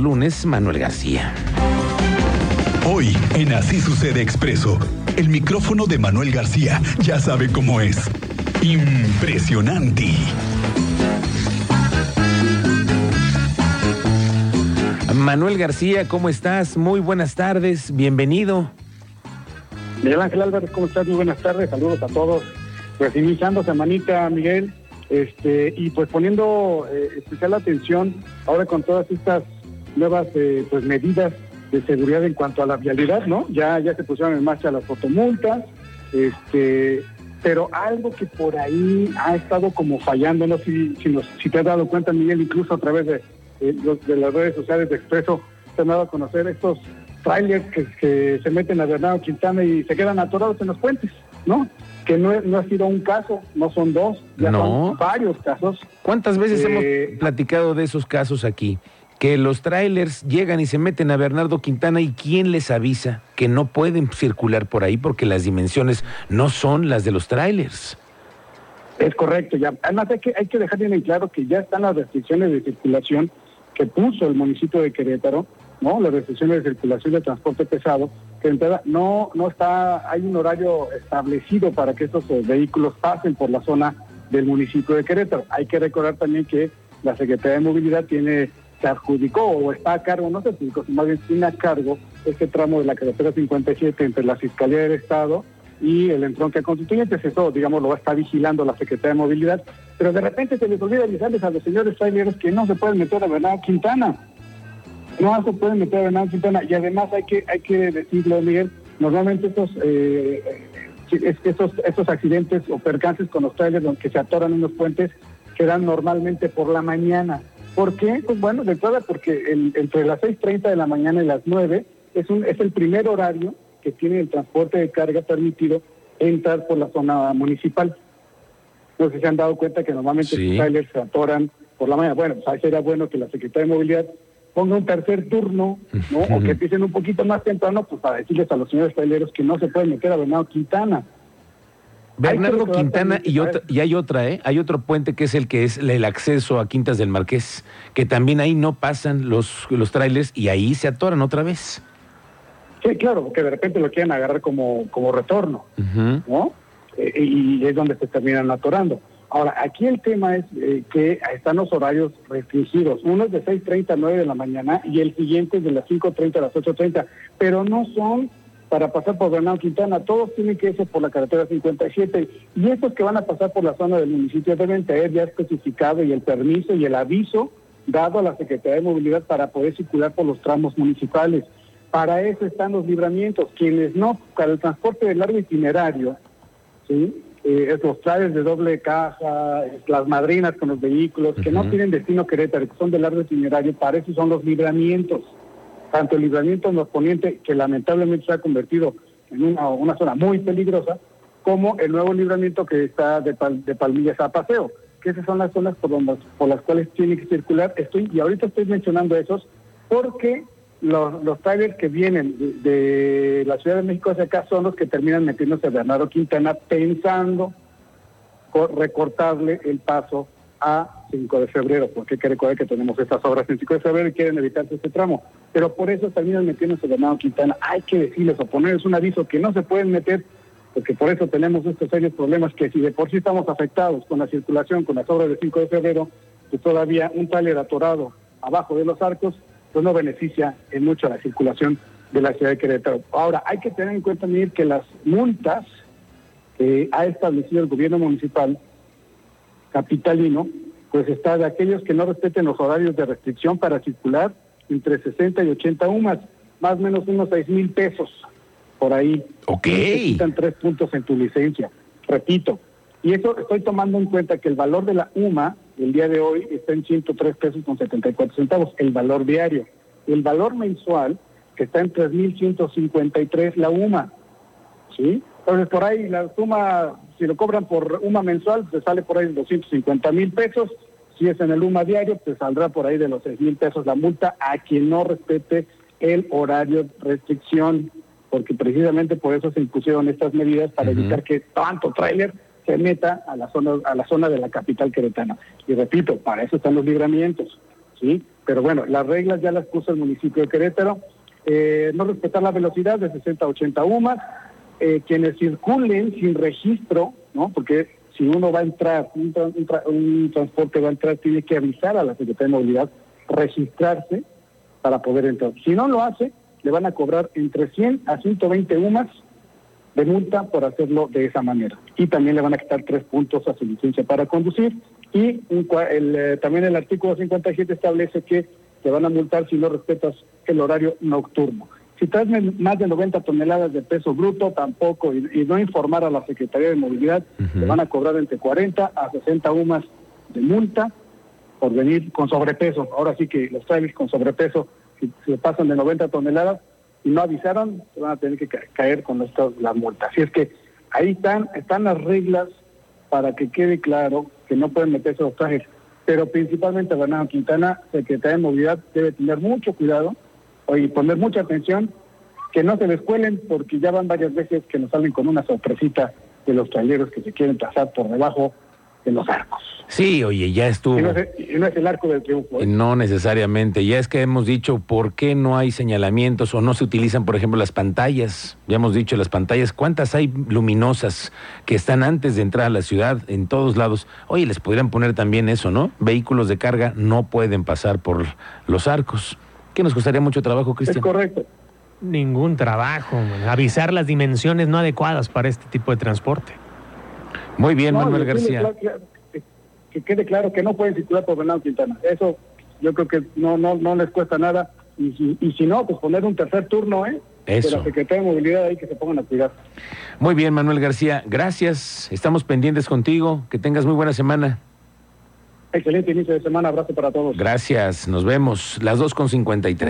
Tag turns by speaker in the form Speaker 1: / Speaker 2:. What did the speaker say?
Speaker 1: Lunes, Manuel García.
Speaker 2: Hoy, en Así Sucede Expreso, el micrófono de Manuel García ya sabe cómo es. Impresionante.
Speaker 1: Manuel García, ¿cómo estás? Muy buenas tardes, bienvenido.
Speaker 3: Miguel Ángel Álvarez, ¿cómo estás? Muy buenas tardes, saludos a todos. Pues iniciando semanita, Miguel, este, y pues poniendo eh, especial atención ahora con todas estas nuevas eh, pues medidas de seguridad en cuanto a la vialidad, ¿no? Ya, ya se pusieron en marcha las fotomultas, este, pero algo que por ahí ha estado como fallando, no sé si, si, si te has dado cuenta, Miguel, incluso a través de, de las redes sociales de Expreso, se han dado a conocer estos trailers que, que se meten a Bernardo Quintana y se quedan atorados en los puentes, ¿no? que no, no, ha sido un caso, no son dos, ya son varios casos.
Speaker 1: ¿Cuántas veces hemos eh, platicado de esos casos aquí? Que los trailers llegan y se meten a Bernardo Quintana y ¿quién les avisa que no pueden circular por ahí porque las dimensiones no son las de los trailers?
Speaker 3: Es correcto, ya. Además hay que, hay que dejar bien en claro que ya están las restricciones de circulación que puso el municipio de Querétaro, ¿no? Las restricciones de circulación de transporte pesado, que no, no está, hay un horario establecido para que estos eh, vehículos pasen por la zona del municipio de Querétaro. Hay que recordar también que la Secretaría de Movilidad tiene, se adjudicó o está a cargo, no se adjudicó, sino más bien tiene a cargo este tramo de la carretera 57 entre la Fiscalía del Estado y el entronque constituyente, eso, digamos, lo va a estar vigilando la Secretaría de Movilidad, pero de repente se les olvida avisarles a los señores traileros que no se pueden meter a Bernardo Quintana. No se pueden meter a Bernardo Quintana y además hay que, hay que decirlo, Miguel, normalmente estos, eh, estos, estos accidentes o percances con los trailers que se atoran en los puentes se normalmente por la mañana. ¿Por qué? Pues bueno, de entrada porque entre las 6.30 de la mañana y las 9 es, un, es el primer horario que tiene el transporte de carga permitido entrar por la zona municipal. No sé se han dado cuenta que normalmente los trailers se atoran por la mañana. Bueno, pues sería bueno que la Secretaría de Movilidad ponga un tercer turno, ¿no? O que empiecen un poquito más temprano, pues para decirles a los señores traileros que no se pueden meter a Bernardo Quintana.
Speaker 1: Bernardo Quintana y, otra, y hay otra, ¿eh? Hay otro puente que es el que es el acceso a Quintas del Marqués, que también ahí no pasan los, los trailers y ahí se atoran otra vez.
Speaker 3: Sí, claro, porque de repente lo quieren agarrar como, como retorno, ¿no? Eh, y es donde se terminan atorando. Ahora, aquí el tema es eh, que están los horarios restringidos. Uno es de 6.30 a 9 de la mañana y el siguiente es de las 5.30 a las 8.30, pero no son para pasar por Bernardo Quintana, todos tienen que irse por la carretera 57 y estos que van a pasar por la zona del municipio deben tener ya especificado y el permiso y el aviso dado a la Secretaría de Movilidad para poder circular por los tramos municipales. Para eso están los libramientos. Quienes no, para el transporte de largo itinerario, ¿sí? Eh, los trajes de doble caja, las madrinas con los vehículos, que no tienen destino Querétaro, que son de largo itinerario, para eso son los libramientos. Tanto el libramiento los poniente, que lamentablemente se ha convertido en una, zona muy peligrosa, como el nuevo libramiento que está de, Palmillas a Paseo, que esas son las zonas por, por las cuales tiene que circular. Estoy, y ahorita estoy mencionando esos porque los, los que vienen de, la Ciudad de México hacia acá son los que terminan metiéndose a Bernardo Quintana pensando recortarle el paso a 5 de febrero, porque hay que recordar que tenemos estas obras en 5 de febrero y quieren evitarse este tramo. Pero por eso terminan metiéndose Bernardo Quintana. Hay que decirles o ponerles un aviso que no se pueden meter, porque por eso tenemos estos serios problemas que si de por sí estamos afectados con la circulación, con las obras de 5 de febrero, que todavía un trailer atorado abajo de los arcos pues no beneficia en mucho la circulación de la ciudad de Querétaro. Ahora, hay que tener en cuenta, Miguel, que las multas que ha establecido el gobierno municipal capitalino, pues está de aquellos que no respeten los horarios de restricción para circular entre 60 y 80 UMAS, más o menos unos 6 mil pesos por ahí.
Speaker 1: Ok.
Speaker 3: Necesitan tres puntos en tu licencia. Repito, y eso estoy tomando en cuenta que el valor de la UMA el día de hoy está en 103 pesos con 74 centavos, el valor diario. El valor mensual, que está en 3.153 la UMA. ¿Sí? Entonces, por ahí la suma, si lo cobran por UMA mensual, te sale por ahí de 250 mil pesos. Si es en el UMA diario, te saldrá por ahí de los 6 mil pesos la multa a quien no respete el horario de restricción, porque precisamente por eso se impusieron estas medidas para evitar que tanto tráiler se meta a la zona a la zona de la capital queretana. Y repito, para eso están los libramientos. ¿sí? Pero bueno, las reglas ya las puso el municipio de Querétaro. Eh, no respetar la velocidad de 60 a 80 UMAS, eh, quienes circulen sin registro, ¿no? Porque si uno va a entrar, un, transporte va a entrar, tiene que avisar a la Secretaría de Movilidad, registrarse para poder entrar. Si no lo hace, le van a cobrar entre 100 a 120 UMAS de multa por hacerlo de esa manera. Y también le van a quitar tres puntos a su licencia para conducir. Y eh, también el artículo 57 establece que te van a multar si no respetas el horario nocturno. Si traes más de 90 toneladas de peso bruto, tampoco, y, no informar a la Secretaría de Movilidad, te van a cobrar entre 40 a 60 UMAS de multa por venir con sobrepeso. Ahora sí que los trailers con sobrepeso, si se pasan de 90 toneladas, y no avisaron, se van a tener que caer con estas, las multas. Así es que ahí están, están las reglas para que quede claro que no pueden meterse los trajes. Pero principalmente Bernardo Quintana, Secretaría de Movilidad, debe tener mucho cuidado y poner mucha atención que no se les cuelen porque ya van varias veces que nos salen con una sorpresita de los traileros que se quieren pasar por debajo de los arcos.
Speaker 1: Sí, oye, ya estuvo.
Speaker 3: Y no, es, el arco del triunfo.
Speaker 1: ¿eh? No necesariamente. Ya es que hemos dicho por qué no hay señalamientos o no se utilizan, por ejemplo, las pantallas. Ya hemos dicho las pantallas. ¿Cuántas hay luminosas que están antes de entrar a la ciudad en todos lados? Oye, les podrían poner también eso, ¿no? Vehículos de carga no pueden pasar por los arcos. ¿Qué nos costaría mucho trabajo, Cristian?
Speaker 3: Es correcto.
Speaker 4: Ningún trabajo. Avisar las dimensiones no adecuadas para este tipo de transporte.
Speaker 1: Muy bien, Manuel García.
Speaker 3: que quede claro que no pueden circular por Bernardo Quintana. Eso yo creo que no no no les cuesta nada. Y si, y si no, pues poner un tercer turno, ¿eh?
Speaker 1: Eso.
Speaker 3: De la Secretaría de Movilidad ahí que se pongan a cuidar.
Speaker 1: Muy bien, Manuel García. Gracias. Estamos pendientes contigo. Que tengas muy buena semana.
Speaker 3: Excelente inicio de semana. Abrazo para todos.
Speaker 1: Gracias. Nos vemos. Las 2.53.